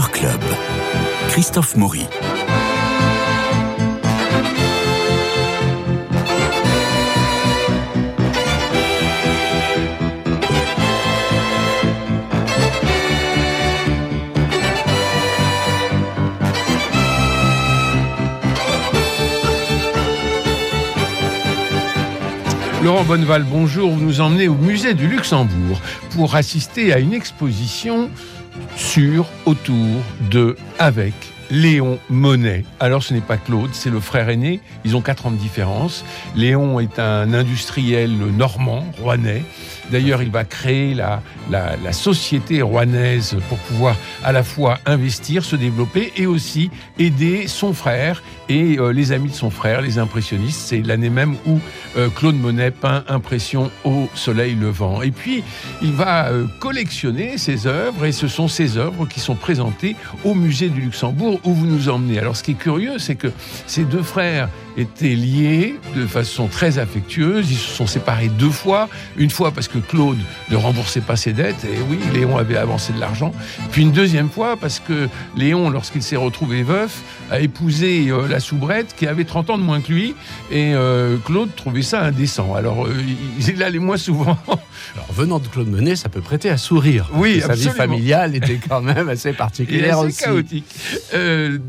Club. Christophe Maury. Laurent Bonneval, bonjour. Vous nous emmenez au musée du Luxembourg pour assister à une exposition sur, autour de, avec Léon Monet. Alors ce n'est pas Claude, c'est le frère aîné. Ils ont quatre ans de différence. Léon est un industriel normand, rouennais. D'ailleurs, il va créer la, la, société rouennaise pour pouvoir à la fois investir, se développer et aussi aider son frère et euh, les amis de son frère, les impressionnistes. C'est l'année même où euh, Claude Monet peint Impression au soleil levant. Et puis, il va euh, collectionner ses œuvres et ce sont ces œuvres qui sont présentées au musée du Luxembourg où vous nous emmenez. Alors, ce qui est curieux, c'est que ces deux frères étaient liés de façon très affectueuse. Ils se sont séparés deux fois. Une fois parce que Claude ne remboursait pas ses dettes, et oui, Léon avait avancé de l'argent. Puis une deuxième fois parce que Léon, lorsqu'il s'est retrouvé veuf, a épousé euh, la soubrette qui avait 30 ans de moins que lui, et euh, Claude trouvait ça indécent. Alors, euh, il allait moins souvent. Alors, venant de Claude Monet, ça peut prêter à sourire. Oui, sa vie familiale était quand même assez particulière et assez aussi. chaotique.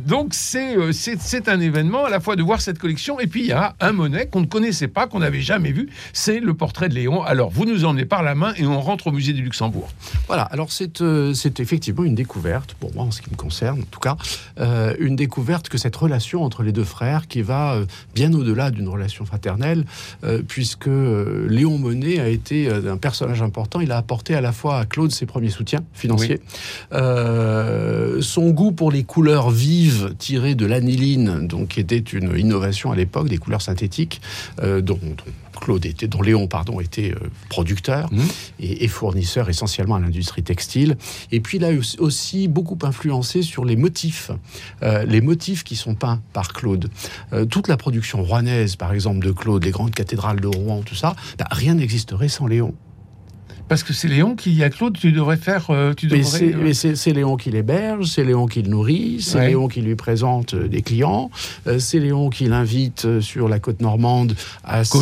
Donc, c'est c'est un événement à la fois de voir cette collection, et puis il y a un Monet qu'on ne connaissait pas, qu'on n'avait jamais vu, c'est le portrait de Léon. Alors, vous nous emmenez par la main et on rentre au musée du Luxembourg. Voilà, alors c'est effectivement une découverte, pour moi en ce qui me concerne en tout cas, euh, une découverte que cette relation entre les deux frères qui va euh, bien au-delà d'une relation fraternelle, euh, puisque Léon Monet a été un personnage important, il a apporté à la fois à Claude ses premiers soutiens financiers, euh, son goût pour les couleurs vives tirées de l'aniline, donc qui était une innovation à l'époque, des couleurs synthétiques, dont, dont Claude était, dont Léon pardon était euh, producteur Mmh. et, et fournisseur essentiellement à l'industrie textile. Et puis il a aussi- aussi beaucoup influencé sur les motifs, euh, les motifs qui sont peints par Claude. Euh, toute la production rouennaise, par exemple de Claude, les grandes cathédrales de Rouen, tout ça, bah, rien n'existerait sans Léon. Parce que c'est Léon qui dit à Claude, tu devrais faire. euh, tu Mais devrais, c'est euh, mais c'est- Léon qui l'héberge, c'est Léon qui le nourrit, c'est Ouais. Léon qui lui présente euh, des clients, c'est Léon qui l'invite sur la côte normande à sa-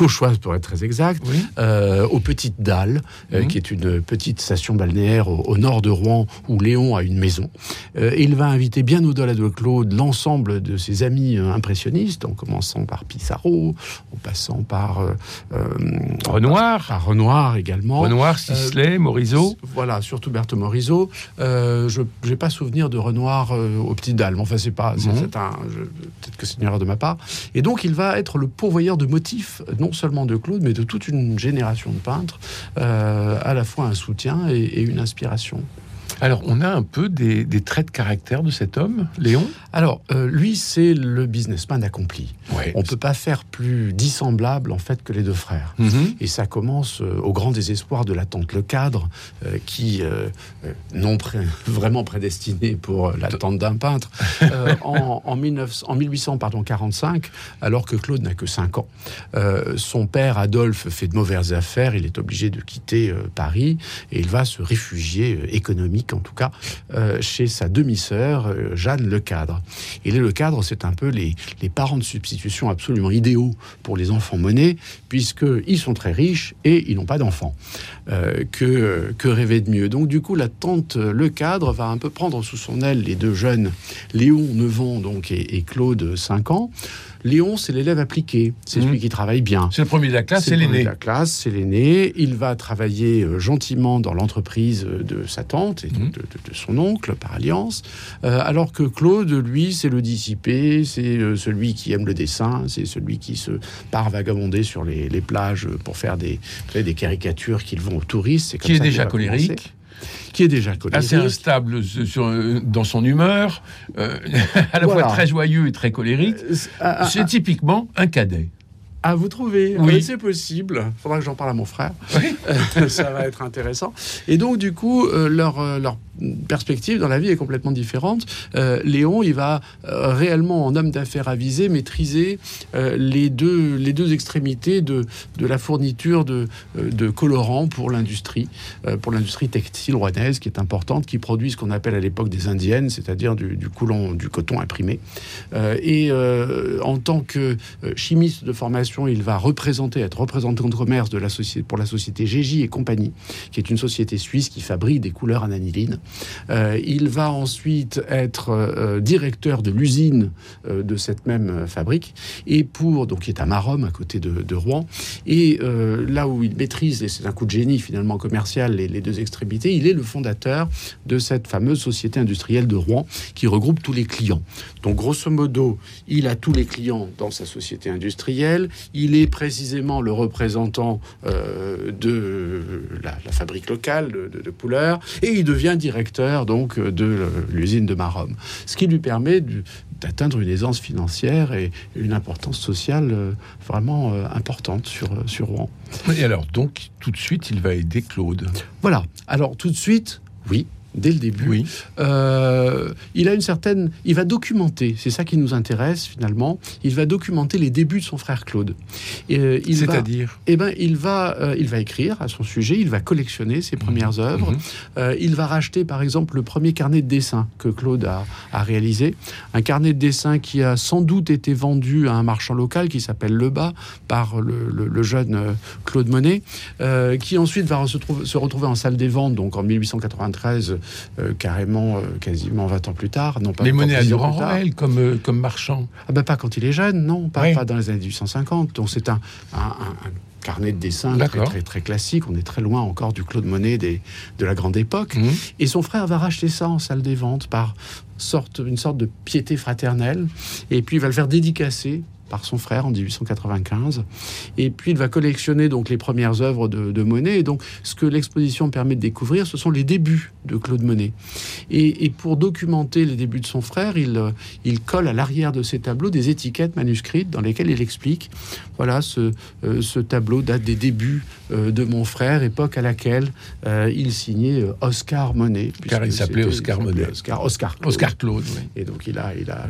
Cauchoise. Pour être très exact, Oui. euh, aux Petites Dalles, euh, Mhm. qui est une petite station balnéaire au, au nord de Rouen où Léon a une maison. Euh, et il va inviter bien au-delà de Claude l'ensemble de ses amis euh, impressionnistes, en commençant par Pissarro, en passant par, Renoir. par Renoir également. Renoir, Sisley, Morisot. Voilà, surtout Berthe Morisot. Je n'ai pas souvenir de Renoir aux Petites Dalles. mais Enfin, c'est pas. je- Peut-être que c'est une erreur de ma part. Et donc, il va être le pourvoyeur de motifs, non seulement de Claude, mais de toute une génération de peintres, euh, à la fois un soutien et, et une inspiration. Alors, on a un peu des, des traits de caractère de cet homme, Léon? Alors, euh, lui, c'est le businessman accompli. Ouais. On peut pas faire plus dissemblable en fait que les deux frères. Mhm. Et ça commence euh, au grand désespoir de la tante Le Cadre, euh, qui, non pré- vraiment prédestinée pour la tante d'un peintre, en, en, 1900 en 1845, alors que Claude n'a que 5 ans. Son père, Adolphe, fait de mauvaises affaires, il est obligé de quitter Paris, et il va se réfugier, euh, économique en tout cas, euh, chez sa demi-sœur, euh, Jeanne Le Cadre. Et les Le Cadre, c'est un peu les, parents de substitution absolument idéaux pour les enfants monnaies, puisqu'ils sont très riches et ils n'ont pas d'enfants. Euh, que, que rêver de mieux? Donc du coup, la tante Le Cadre va un peu prendre sous son aile les deux jeunes, Léon, 9 ans, donc, et, et Claude, 5 ans. Léon, c'est l'élève appliqué, c'est Mhm. celui qui travaille bien. C'est le premier de la classe, c'est l'aîné. de La classe, c'est l'aîné. Il va travailler euh, gentiment dans l'entreprise euh, de sa tante et de, de- de- de son oncle par alliance, Euh, alors que Claude, lui, c'est le dissipé, c'est celui qui aime le dessin, c'est celui qui se part vagabonder sur les, les plages pour faire des, caricatures qu'ils vont aux touristes. Comme Qui est ça déjà colérique. Qui est déjà colérique. assez instable sur- sur- dans son humeur, euh, à la Voilà. fois très joyeux et très colérique. Euh, c'est- ah, ah, C'est typiquement un cadet. Ah, vous trouvez Oui. Ah, C'est possible. Faudra que j'en parle à mon frère. ça va être intéressant. Et donc, du coup, euh, leur, euh, leur perspective dans la vie est complètement différente. Euh, Léon, il va euh, réellement, en homme d'affaires avisé, maîtriser les, deux, les deux extrémités de, de la fourniture de, de colorants pour l'industrie, pour l'industrie textile rouennaise, qui est importante, qui produit ce qu'on appelle à l'époque des indiennes, c'est-à-dire du, du, coulon, du coton imprimé. Et en tant que chimiste de formation, il va représenter, être représentant de commerce de la société, pour la société Gégy et compagnie, qui est une société suisse qui fabrique des couleurs en aniline. Euh, il va ensuite être euh, directeur de l'usine euh, de cette même euh, fabrique, et pour donc qui est à Marom, à côté de, Rouen. Et euh, là où il maîtrise, et c'est un coup de génie finalement commercial, les deux extrémités, il est le fondateur de cette fameuse société industrielle de Rouen qui regroupe tous les clients. Donc grosso modo, il a tous les clients dans sa société industrielle. Il est précisément le représentant euh, de la, la fabrique locale de, de, et il devient directeur donc de l'usine de Marom, ce qui lui permet d'atteindre une aisance financière et une importance sociale euh, vraiment euh, importante sur, sur Rouen. Et alors, donc, tout de suite, il va aider Claude. Voilà. Alors tout de suite, oui. Dès le début, Oui. Euh, il a une certaine, il va documenter. C'est ça qui nous intéresse finalement. Il va documenter les débuts de son frère Claude. Et, euh, il va, C'est-à-dire? Eh ben, il va, euh, il va écrire à son sujet. Il va collectionner ses premières œuvres. Mhm. Euh, il va racheter, par exemple, le premier carnet de dessin que Claude a, a réalisé. Un carnet de dessin qui a sans doute été vendu à un marchand local qui s'appelle Lebas par le, le- le jeune Claude Monet, qui ensuite va se, trouver- se retrouver en salle des ventes, donc en 1893, euh, carrément, euh, quasiment 20 ans plus tard. Non, pas Les monnaies à Durand comme, euh, comme marchand. Ah ben pas quand il est jeune, non, pas, Oui. pas dans les années 1850. Donc c'est un, un- un- un carnet de dessin très, très, très classique. On est très loin encore du Claude Monet des, de la grande époque. Mhm. Et son frère va racheter ça en salle des ventes par sorte, une sorte de piété fraternelle. Et puis il va le faire dédicacer par son frère en 1895. Et puis il va collectionner donc les premières œuvres de, Monet. Et donc ce que l'exposition permet de découvrir, ce sont les débuts de Claude Monet. Et, pour documenter les débuts de son frère, il, colle à l'arrière de ses tableaux des étiquettes manuscrites dans lesquelles il explique voilà, ce, euh, ce tableau date des débuts de mon frère, époque à laquelle euh, il signait euh, Oscar Monet. Car il s'appelait Oscar Monet. Oscar, Oscar, Claude. Oscar Claude, oui. Et donc il a, il a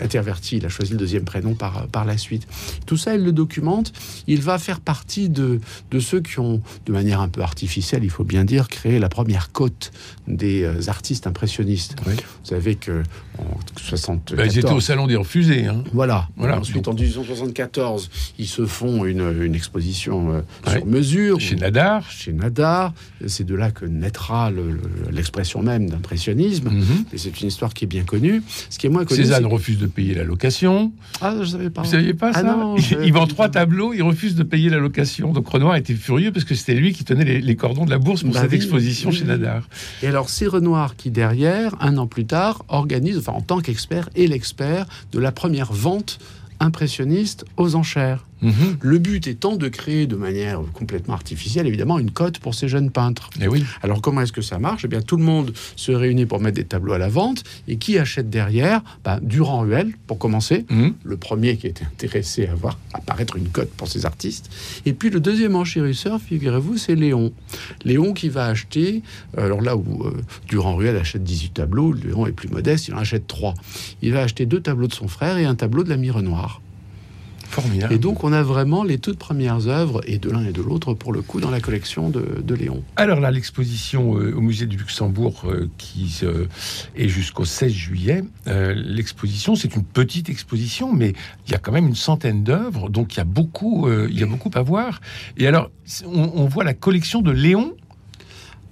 interverti, il a choisi le deuxième prénom par, par la suite. Tout ça, il le documente. Il va faire partie de, de ceux qui ont, de manière un peu artificielle, il faut bien dire, créé la première cote des euh, artistes impressionnistes. Oui. Vous savez que en 74, Bah, ils étaient au Salon des Refusés. Hein. voilà. Voilà. Ensuite, Donc- en 1874, ils se font une, une exposition euh, Ouais. sur mesure. Chez Nadar. Chez Nadar. C'est de là que naîtra le- le- l'expression même d'impressionnisme. Mhm. Et c'est une histoire qui est bien connue. Ce qui est moins connu. Cézanne refuse de payer la location. Ah, je savais pas. Vous saviez pas Ah ça non, il, vend trois tableaux, il refuse de payer la location. Donc Renoir était furieux parce que c'était lui qui tenait les, les cordons de la bourse pour Bah cette oui, exposition oui, chez. Nadar. Et alors, c'est Renoir qui, derrière, un an plus tard, organise, enfin, en tant qu'expert, et l'expert de la première vente impressionniste aux enchères. Mhm. Le but étant de créer de manière complètement artificielle, évidemment, une cote pour ces jeunes peintres. Eh oui. Alors comment est-ce que ça marche? Eh bien, tout le monde se réunit pour mettre des tableaux à la vente. Et qui achète derrière? Ben, Durand Ruel, pour commencer. Mhm. Le premier qui était intéressé à voir apparaître une cote pour ces artistes. Et puis le deuxième enchérisseur, figurez-vous, c'est Léon. Léon qui va acheter, alors là où euh, Durand Ruel achète 18 tableaux, Léon est plus modeste, il en achète 3. Il va acheter deux tableaux de son frère et un tableau de l'ami Renoir. Formidable. Et donc on a vraiment les toutes premières œuvres, et de l'un et de l'autre pour le coup, dans la collection de, de Léon. Alors là, l'exposition euh, au musée du Luxembourg euh, qui euh, est jusqu'au 16 juillet, l'exposition, c'est une petite exposition, mais il y a quand même une centaine d'œuvres, donc il y a beaucoup, il y a beaucoup à voir. Et alors, on voit la collection de Léon.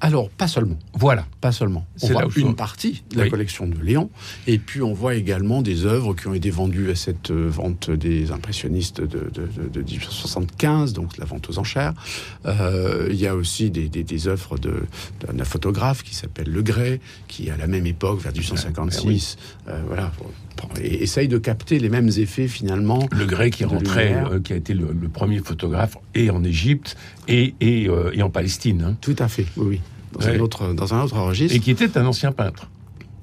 Alors, pas seulement. Voilà. Pas seulement. On voit une partie de la Oui. collection de Léon, et puis on voit également des œuvres qui ont été vendues à cette euh, vente des impressionnistes de, de, de- de 1875, donc la vente aux enchères. Euh, il y a aussi des, des, des œuvres d'un photographe qui s'appelle Le Gray, qui à la même époque, vers 1856, euh, voilà, et essaye de capter les mêmes effets finalement. Le Grec qui euh, qui a été le, le premier photographe, et en Égypte, et, et, euh, et en Palestine, hein, Tout à fait, oui, oui. Dans, Ouais. un autre, dans un autre registre. et qui était un ancien peintre.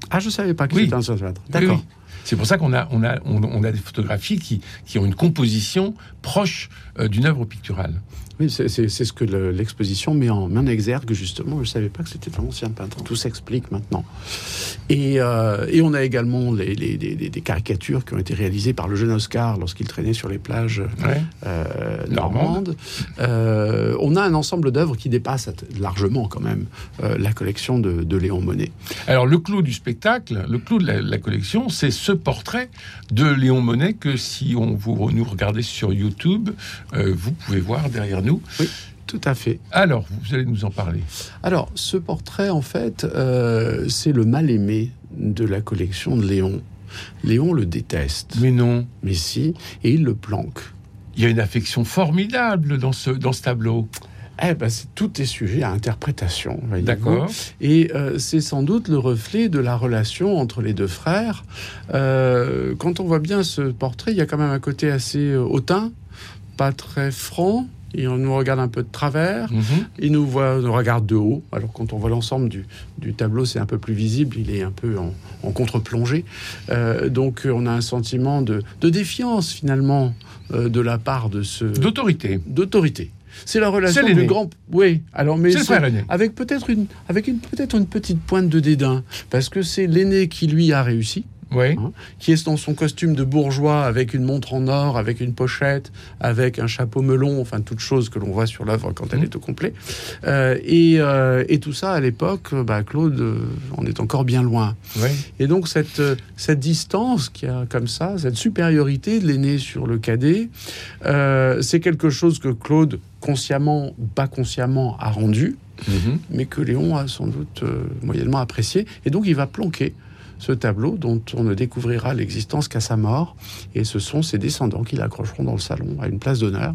Ah, je savais pas que Oui. c'était un seul peintre. D'accord. Oui, oui. C'est pour ça qu'on a, on a, on, a des photographies qui, qui ont une composition proche euh, d'une œuvre picturale. Oui, c'est ce que l'exposition met, en, exergue, justement. Je ne savais pas que c'était un ancien peintre. Tout s'explique maintenant. Et, euh, et, on a également les, les, des caricatures qui ont été réalisées par le jeune Oscar lorsqu'il traînait sur les plages euh, normandes. Euh, on a un ensemble d'œuvres qui dépasse largement, quand même, la collection de, de, Léon Monet. Alors, le clou du spectacle, le clou de la, collection, c'est ce portrait de Léon Monet que si on vous nous regardez sur YouTube, vous pouvez voir derrière nous oui. Tout à fait. Alors, vous allez nous en parler. Alors, ce portrait, en fait, euh, c'est le mal-aimé de la collection de Léon. Léon le déteste. Mais non. Mais si, et il le planque. Il y a une affection formidable dans ce, dans ce tableau. Eh ben, tout est sujet à interprétation. D'accord. Et euh, c'est sans doute le reflet de la relation entre les deux frères. Euh, quand on voit bien ce portrait, il y a quand même un côté assez hautain, pas très franc, il nous regarde un peu de travers, mhm. il nous, voit, nous regarde de haut. Alors quand on voit l'ensemble du, du, tableau, c'est un peu plus visible, il est un peu en, contre-plongée. Euh, donc on a un sentiment de, de défiance finalement euh, de la part de ce... D'autorité. D'autorité. C'est la relation du grand. Oui, alors mais avec peut-être une avec une peut-être une petite pointe de dédain parce que c'est l'aîné qui lui a réussi. Hein, qui est dans son costume de bourgeois avec une montre en or, avec une pochette, avec un chapeau melon, enfin toutes choses que l'on voit sur l'œuvre quand elle mmh. est au complet. Euh, euh, et, tout ça à l'époque, bah, Claude, on est encore bien loin. Et donc cette, cette distance qui a comme ça, cette supériorité de l'aîné sur le cadet, euh, c'est quelque chose que Claude consciemment ou pas consciemment a rendu, mmh. mais que Léon a sans doute moyennement apprécié. Et donc il va planquer ce tableau dont on ne découvrira l'existence qu'à sa mort. Et ce sont ses descendants qui l'accrocheront dans le salon à une place d'honneur.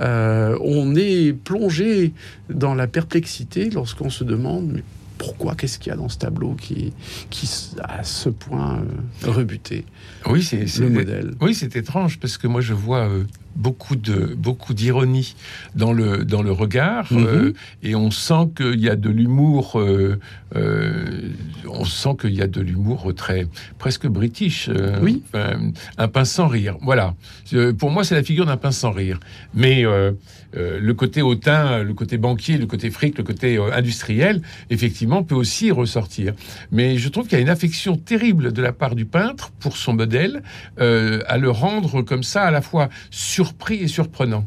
Euh, on est plongé dans la perplexité lorsqu'on se demande pourquoi Qu'est-ce qu'il y a dans ce tableau qui, qui à ce point euh, rebuté Oui, c'est le modèle? Oui, c'est étrange parce que moi je vois euh, beaucoup de beaucoup d'ironie dans le dans le regard mhm. euh, et on sent qu'il y a de l'humour euh, euh, on sent qu'il y a de l'humour très presque british oui. un pince sans rire voilà. Pour moi c'est la figure d'un pince sans rire. Mais le côté hautain le côté banquier le côté fric le côté industriel effectivement peut aussi ressortir. Mais je trouve qu'il y a une affection terrible de la part du peintre pour son modèle à le rendre comme ça à la fois sur surpris et surprenant.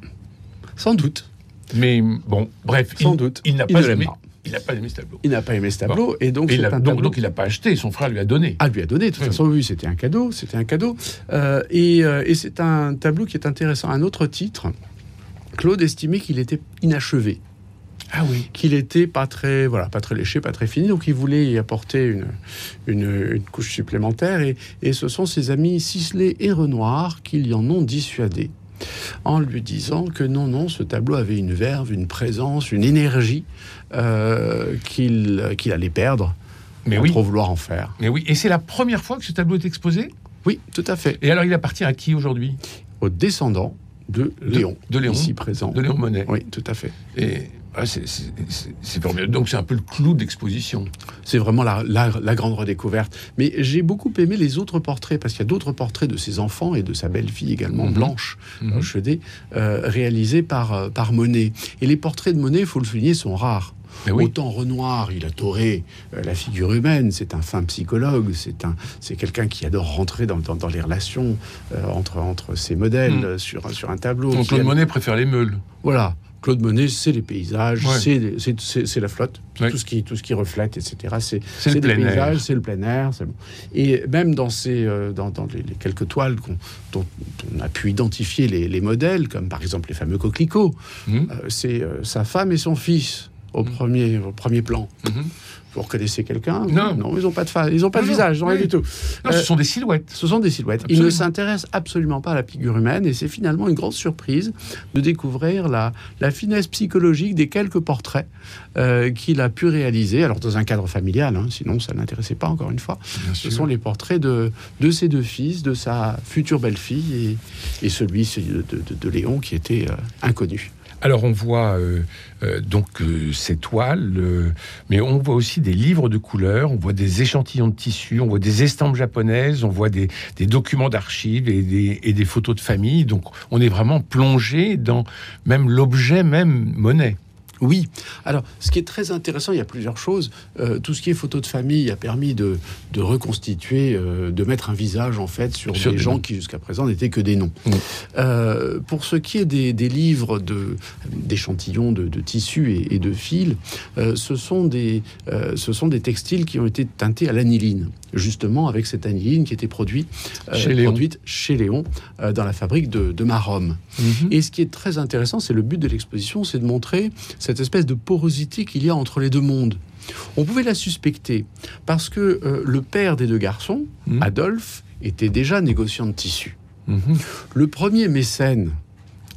Sans doute. Mais bon, bref, sans il, doute. Il n'a pas, aimé. Il n'a pas aimé ce tableau. Il n'a pas aimé ce tableau et donc il donc, il n'a pas acheté. Son frère lui a donné. Ah, lui a donné. De toute façon, oui, c'était un cadeau. C'était un cadeau. Euh, et, euh, et c'est un tableau qui est intéressant. Un autre titre. Claude estimait qu'il était inachevé. Ah oui. Qu'il était pas très, voilà, pas très léché, pas très fini, donc il voulait y apporter une, une, une couche supplémentaire. Et, et, ce sont ses amis Sisley et Renoir qui l'y en ont dissuadé en lui disant que non, non, ce tableau avait une verve, une présence, une énergie euh, qu'il allait perdre. Mais oui. trop vouloir en faire. Mais oui, et c'est la première fois que ce tableau est exposé? Oui, tout à fait. Et alors il appartient à qui aujourd'hui? Aux descendants de Léon, de, Léon, ici présent. De Léon Monet. Oui, tout à fait. Et c'est formidable. Donc c'est un peu le clou d'exposition. C'est vraiment la, la, grande redécouverte. Mais j'ai beaucoup aimé les autres portraits, parce qu'il y a d'autres portraits de ses enfants et de sa belle-fille également, mhm. Blanche, mm réalisés par, euh, par Monet. Et les portraits de Monet, il faut le souligner, sont rares. Autant Renoir, il a toré la figure humaine, c'est un fin psychologue, c'est un, c'est quelqu'un qui adore rentrer dans, dans, les relations entre, entre ses modèles mhm. sur, sur un tableau. Donc Monet préfère les meules. Voilà. Claude Monet, c'est les paysages, c'est la flotte, tout, ce qui, tout ce qui reflète, etc. C'est le paysages, c'est le plein air. Et même dans, ces, euh, dans, les, quelques toiles dont on a pu identifier les, modèles, comme par exemple les fameux coquelicots, mmh. euh, c'est euh, sa femme et son fils au, mmh. premier, au premier plan. Mmh. Vous reconnaissez quelqu'un? Non. non, ils n'ont pas de face, ils ont pas de visage, rien du tout. Non, ce sont des silhouettes. Ce sont des silhouettes. Ils ne s'intéressent absolument pas à la figure humaine et c'est finalement une grosse surprise de découvrir la, la finesse psychologique des quelques portraits euh, qu'il a pu réaliser. Alors dans un cadre familial, hein, sinon ça n'intéressait pas encore une fois. ce sont les portraits de, de ses deux fils, de sa future belle-fille et, et celui de, de, Léon qui était euh, inconnu. Alors on voit euh, euh, donc euh, ces toiles, mais on voit aussi des livres de couleurs, on voit des échantillons de tissus, on voit des estampes japonaises, on voit des, des documents d'archives et des, et des photos de famille. Donc on est vraiment plongé dans même l'objet même monnaie. Oui. Alors, ce qui est très intéressant, il y a plusieurs choses. Euh, tout ce qui est photo de famille a permis de, de reconstituer, euh, de mettre un visage en fait sur, Sur des gens noms. qui jusqu'à présent n'étaient que des noms. Euh, pour ce qui est des, des livres d'échantillons de, de tissus et, et de fils, ce sont des ce sont des textiles qui ont été teintés à l'aniline, justement avec cette aniline qui était produite Chez Léon. produite chez Léon dans la fabrique de, de Maromme. Et ce qui est très intéressant, c'est le but de l'exposition, c'est de montrer cette espèce de porosité qu'il y a entre les deux mondes. On pouvait la suspecter parce que euh, le père des deux garçons, Mhm. Adolphe, était déjà négociant de tissus. Mhm. Le premier mécène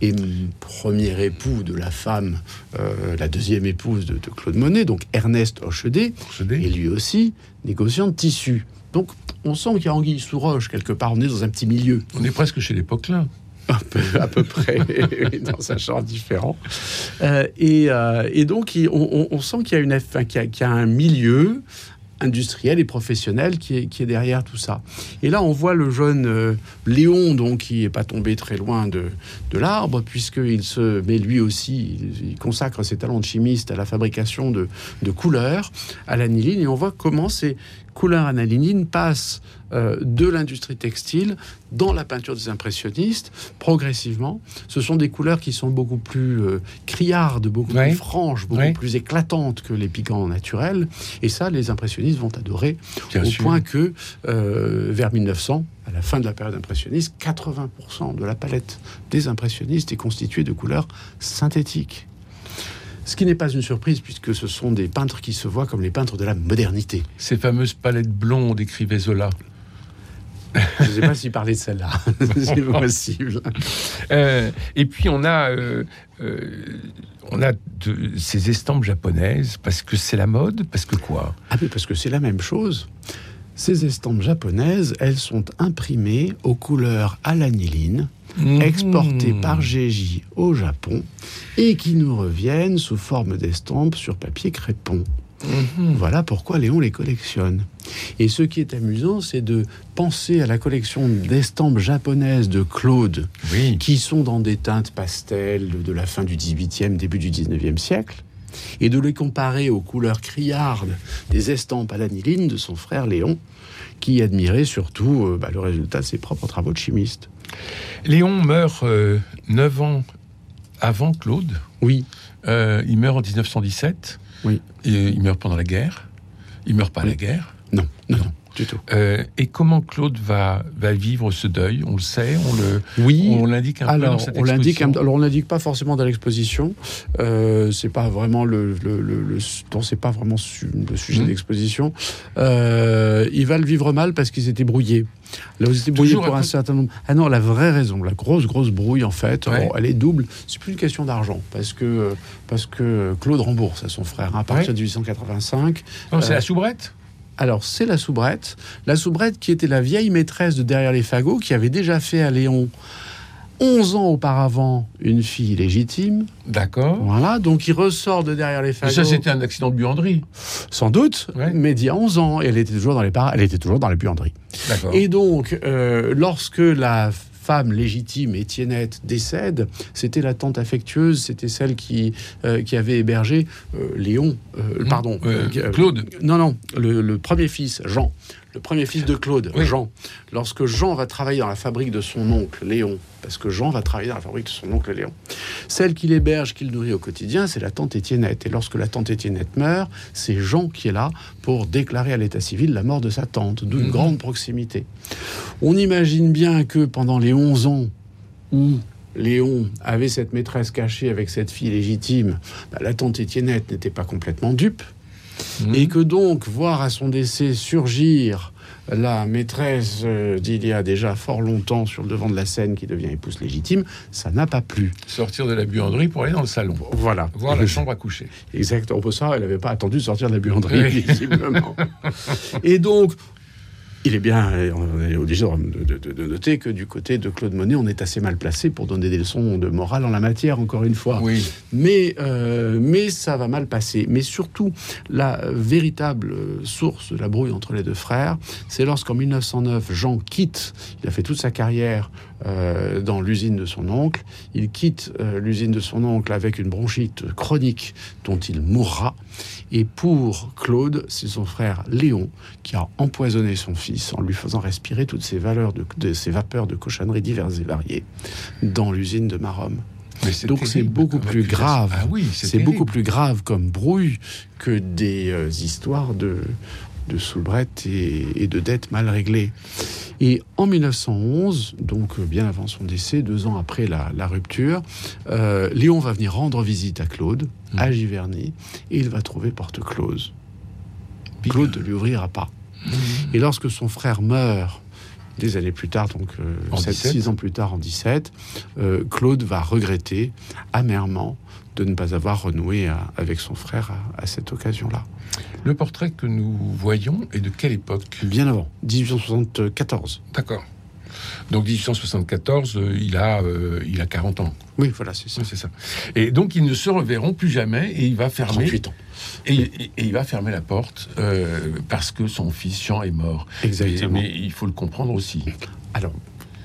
et premier époux de la femme, euh, la deuxième épouse de, de Claude Monet, donc Ernest Hochedet, et lui aussi négociant de tissus. Donc on sent qu'il y a anguille sous roche quelque part, on est dans un petit milieu. On est presque chez l'époque là. peu, à peu près dans un genre différent. Euh, et, euh, et donc, on, sent qu'il y, a une, enfin, qu'il y a- y a un milieu industriel et professionnel qui est, qui est derrière tout ça. Et là, on voit le jeune euh, Léon, donc, qui n'est pas tombé très loin de, de l'arbre, puisqu'il se met lui aussi, il, il consacre ses talents de chimiste à la fabrication de, de couleurs à l'aniline, et on voit comment ces couleurs à l'aniline passent euh, de l'industrie textile dans la peinture des impressionnistes progressivement. Ce sont des couleurs qui sont beaucoup plus euh, criardes, beaucoup Ouais. plus franches, beaucoup Ouais. plus éclatantes que les pigments naturels. Et ça, les impressionnistes vont adorer Bien au sûr. point que euh, vers 1900, à la fin de la période impressionniste, 80% de la palette des impressionnistes est constituée de couleurs synthétiques. Ce qui n'est pas une surprise puisque ce sont des peintres qui se voient comme les peintres de la modernité. Ces fameuses palettes blondes, écrivait Zola. Je ne sais pas s'il parlait de celle-là. C'est possible. Euh, et puis on a, euh, euh, on a de, ces estampes japonaises parce que c'est la mode, parce que quoi? Ah oui, parce que c'est la même chose. Ces estampes japonaises, elles sont imprimées aux couleurs à l'aniline, exportées Mmh. par GJ au Japon, et qui nous reviennent sous forme d'estampes sur papier crépon. Mhm. Voilà pourquoi Léon les collectionne. Et ce qui est amusant, c'est de penser à la collection d'estampes japonaises de Claude, Oui. qui sont dans des teintes pastel de la fin du 18e, début du 19e siècle, et de les comparer aux couleurs criardes des estampes à l'aniline de son frère Léon, qui admirait surtout euh, bah, le résultat de ses propres travaux de chimiste. Léon meurt euh, neuf ans avant Claude. Oui, Euh, il meurt en 1917. Oui. Et il meurt pendant la guerre. Il meurt pas à la guerre. Non, non, du tout. Euh, et comment Claude va, va vivre ce deuil? On le sait, on le, Oui, on l'indique un peu dans Alors, cette on l'indique. exposition. Alors, on l'indique pas forcément dans l'exposition. Euh, c'est pas vraiment le, le, le, le- non, c'est pas vraiment su- le sujet Mhm. de l'exposition. Euh, il va le vivre mal parce qu'ils étaient brouillés. Là, ils étaient brouillés Toujours pour un certain nombre. Ah non, la vraie raison, la grosse grosse brouille en fait, Ouais. bon, elle est double. C'est plus une question d'argent parce que parce que Claude rembourse à son frère hein, à partir Ouais. de 1885. Non, c'est euh, la soubrette? Alors, c'est la soubrette. La soubrette qui était la vieille maîtresse de Derrière les fagots, qui avait déjà fait à Léon 11 ans auparavant une fille légitime. D'accord. Voilà, donc il ressort de Derrière les Et fagots. ça, c'était un accident de buanderie. Sans doute, Ouais. mais d'il y a 11 ans. Et elle était toujours dans les par... elle était toujours dans la buanderie. D'accord. Et donc, euh, lorsque la femme légitime, Étiennette, décède, c'était la tante affectueuse, c'était celle qui, euh, qui avait hébergé euh, Léon, euh, Mmh. pardon, Claude. Non, non, le, le premier fils, Jean, le premier fils de Claude, Oui. Jean. Lorsque Jean va travailler dans la fabrique de son oncle, Léon, parce que Jean va travailler dans la fabrique de son oncle, Léon, celle qu'il héberge, qu'il nourrit au quotidien, c'est la tante Étiennette. Et lorsque la tante Étiennette meurt, c'est Jean qui est là pour déclarer à l'état civil la mort de sa tante, d'où une Mhm. grande proximité. On imagine bien que pendant les 11 ans où Léon avait cette maîtresse cachée avec cette fille légitime, bah, la tante Étiennette n'était pas complètement dupe. Mhm. Et que donc, voir à son décès surgir la maîtresse euh, d'il y a déjà fort longtemps sur le devant de la scène qui devient épouse légitime, ça n'a pas plu. Sortir de la buanderie pour aller dans le salon. Voilà. Voir la chambre à coucher. Exactement. Pour ça, elle n'avait pas attendu de sortir de la buanderie, Oui. visiblement. Et donc, Il est bien, on est obligé de, noter que du côté de Claude Monet, on est assez mal placé pour donner des leçons de morale en la matière, encore une fois. Oui. Mais, euh, mais ça va mal passer. Mais surtout, la véritable source de la brouille entre les deux frères, c'est lorsqu'en 1909, Jean quitte, il a fait toute sa carrière euh, dans l'usine de son oncle, il quitte euh, l'usine de son oncle avec une bronchite chronique dont il mourra. Et pour Claude, c'est son frère Léon qui a empoisonné son fils en lui faisant respirer toutes ces, valeurs de, ces vapeurs de cochonneries diverses et variées dans l'usine de Marom. Donc c'est beaucoup plus grave. Ah oui, c'est beaucoup plus grave comme brouille que des euh, histoires de, de soubrette et, de dettes mal réglées. Et en 1911, donc bien avant son décès, deux ans après la, rupture, euh, Léon va venir rendre visite à Claude, à mmh. Giverny, et il va trouver porte close. Claude ne lui ouvrira pas. Mmh. Et lorsque son frère meurt, des années plus tard, donc euh, 6 ans plus tard, en 17, euh, Claude va regretter amèrement de ne pas avoir renoué avec son frère à cette occasion-là. Le portrait que nous voyons est de quelle époque? Bien avant, 1874. D'accord. Donc 1874, euh, il a euh, il a 40 ans. Oui, voilà, c'est ça. c'est ça. Et donc ils ne se reverront plus jamais et il va fermer 38 ans. Et, il va fermer la porte euh, parce que son fils Jean est mort. Exactement. mais il faut le comprendre aussi. Alors,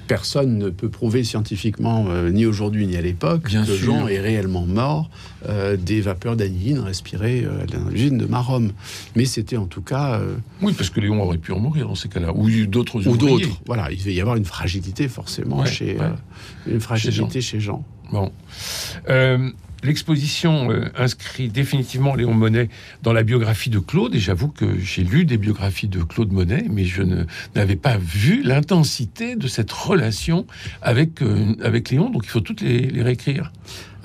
personne ne peut prouver scientifiquement, euh, ni aujourd'hui ni à l'époque, que Jean est réellement mort euh, des vapeurs d'aniline respirées euh, à l'usine de Marom. Mais c'était en tout cas. oui, parce que Léon aurait pu en mourir dans ces cas-là, ou d'autres Ou d'autres. Voilà, il devait y avoir une fragilité forcément chez une fragilité chez Jean. Bon. L'exposition euh, inscrit définitivement Léon Monet dans la biographie de Claude, et j'avoue que j'ai lu des biographies de Claude Monet, mais je n'avais pas vu l'intensité de cette relation avec, euh, avec Léon, donc il faut toutes les réécrire.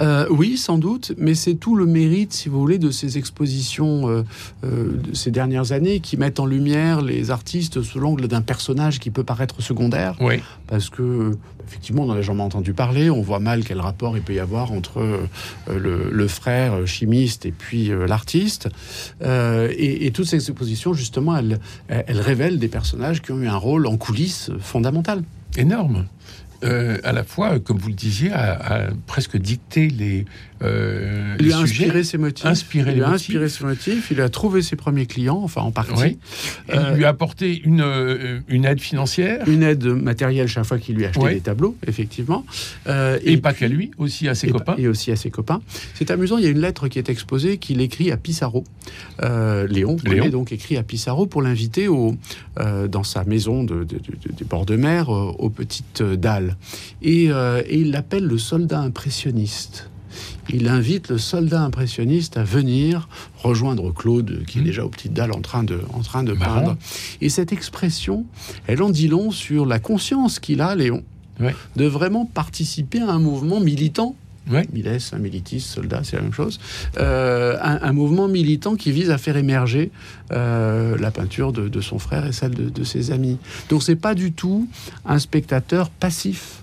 Euh, oui, sans doute, mais c'est tout le mérite, si vous voulez, de ces expositions euh, euh, de ces dernières années qui mettent en lumière les artistes sous l'angle d'un personnage qui peut paraître secondaire. Oui. Parce que, effectivement, on n'en a jamais entendu parler. On voit mal quel rapport il peut y avoir entre le, frère chimiste et puis l'artiste. Et, toutes ces expositions, justement, elles, elles révèlent des personnages qui ont eu un rôle en coulisses fondamental. Énorme. Euh, à la fois, comme vous le disiez, a, presque dicté les, euh, il a inspiré ses motifs. Inspiré il a inspiré ses motifs. Il a trouvé ses premiers clients, enfin en partie. il euh, lui a apporté une, euh, une aide financière. Une aide matérielle chaque fois qu'il lui achetait des tableaux, effectivement. et, pas qu'à lui, aussi à ses copains. Et aussi à ses copains. C'est amusant, il y a une lettre qui est exposée qu'il écrit à Pissarro. Léon, Léon. donc écrit à Pissarro pour l'inviter dans sa maison de, des bords de mer aux petites dalles. Et, et il l'appelle le soldat impressionniste il invite le soldat impressionniste à venir rejoindre Claude, qui est mmh. déjà aux petites dalles en train de, en train de peindre. Et cette expression, elle en dit long sur la conscience qu'il a, Léon, de vraiment participer à un mouvement militant Ouais. Miles, un militiste, soldat, c'est la même chose. Euh, un, mouvement militant qui vise à faire émerger euh, la peinture de, son frère et celle de, de ses amis. Donc c'est pas du tout un spectateur passif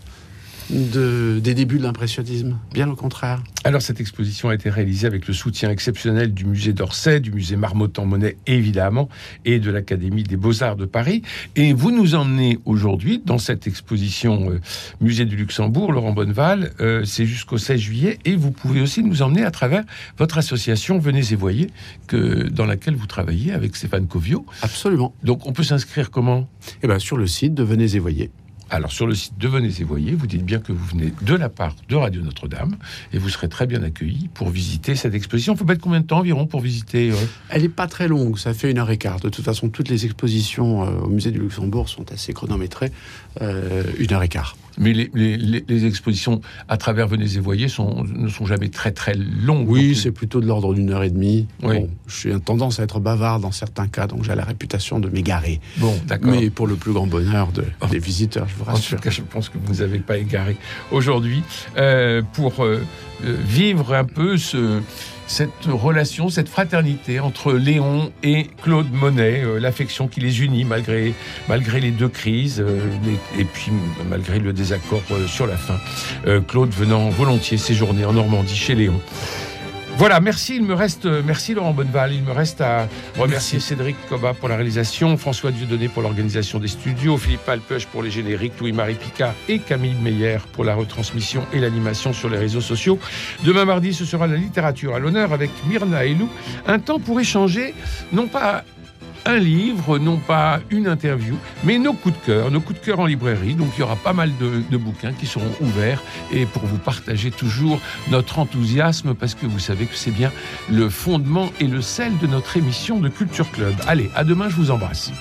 de, des débuts de l'impressionnisme, bien au contraire. Alors cette exposition a été réalisée avec le soutien exceptionnel du musée d'Orsay, du musée Marmottan-Monet évidemment, et de l'Académie des Beaux-Arts de Paris. Et vous nous emmenez aujourd'hui dans cette exposition euh, Musée du Luxembourg, Laurent Bonneval, euh, c'est jusqu'au 16 juillet, et vous pouvez aussi nous emmener à travers votre association Venez et Voyez, que, dans laquelle vous travaillez avec Stéphane Covio. Absolument. Donc on peut s'inscrire comment? Eh bien sur le site de Venez et Voyez. Alors sur le site de Venez et Voyez, vous dites bien que vous venez de la part de Radio Notre-Dame et vous serez très bien accueilli pour visiter cette exposition. Il faut mettre combien de temps environ pour visiter euh Elle n'est pas très longue, ça fait une heure et quart. De toute façon, toutes les expositions euh, au musée du Luxembourg sont assez chronométrées, euh, une heure et quart. Mais les, expositions à travers Venez et Voyez sont, ne sont jamais très très longues. Oui, c'est plutôt de l'ordre d'une heure et demie. Oui. je suis tendance à être bavard dans certains cas, donc j'ai la réputation de m'égarer. Bon, d'accord. Mais pour le plus grand bonheur oh. des visiteurs, je vous rassure. En tout cas, je pense que vous ne avez pas égaré aujourd'hui euh, pour euh, euh, vivre un peu ce cette relation, cette fraternité entre Léon et Claude Monet, euh, l'affection qui les unit malgré, malgré les deux crises euh, et, puis malgré le désaccord euh, sur la fin. Claude venant volontiers séjourner en Normandie chez Léon. Voilà, merci. Il me reste, merci Laurent Bonneval. Il me reste à remercier Cédric Coba pour la réalisation, François Dieudonné pour l'organisation des studios, Philippe Alpeuch pour les génériques, Louis-Marie Picard et Camille Meyer pour la retransmission et l'animation sur les réseaux sociaux. Demain mardi, ce sera la littérature à l'honneur avec Myrna Elou. Un temps pour échanger, non pas un livre, non pas une interview, mais nos coups de cœur, nos coups de cœur en librairie. Donc il y aura pas mal de, bouquins qui seront ouverts et pour vous partager toujours notre enthousiasme parce que vous savez que c'est bien le fondement et le sel de notre émission de Culture Club. Allez, à demain, je vous embrasse.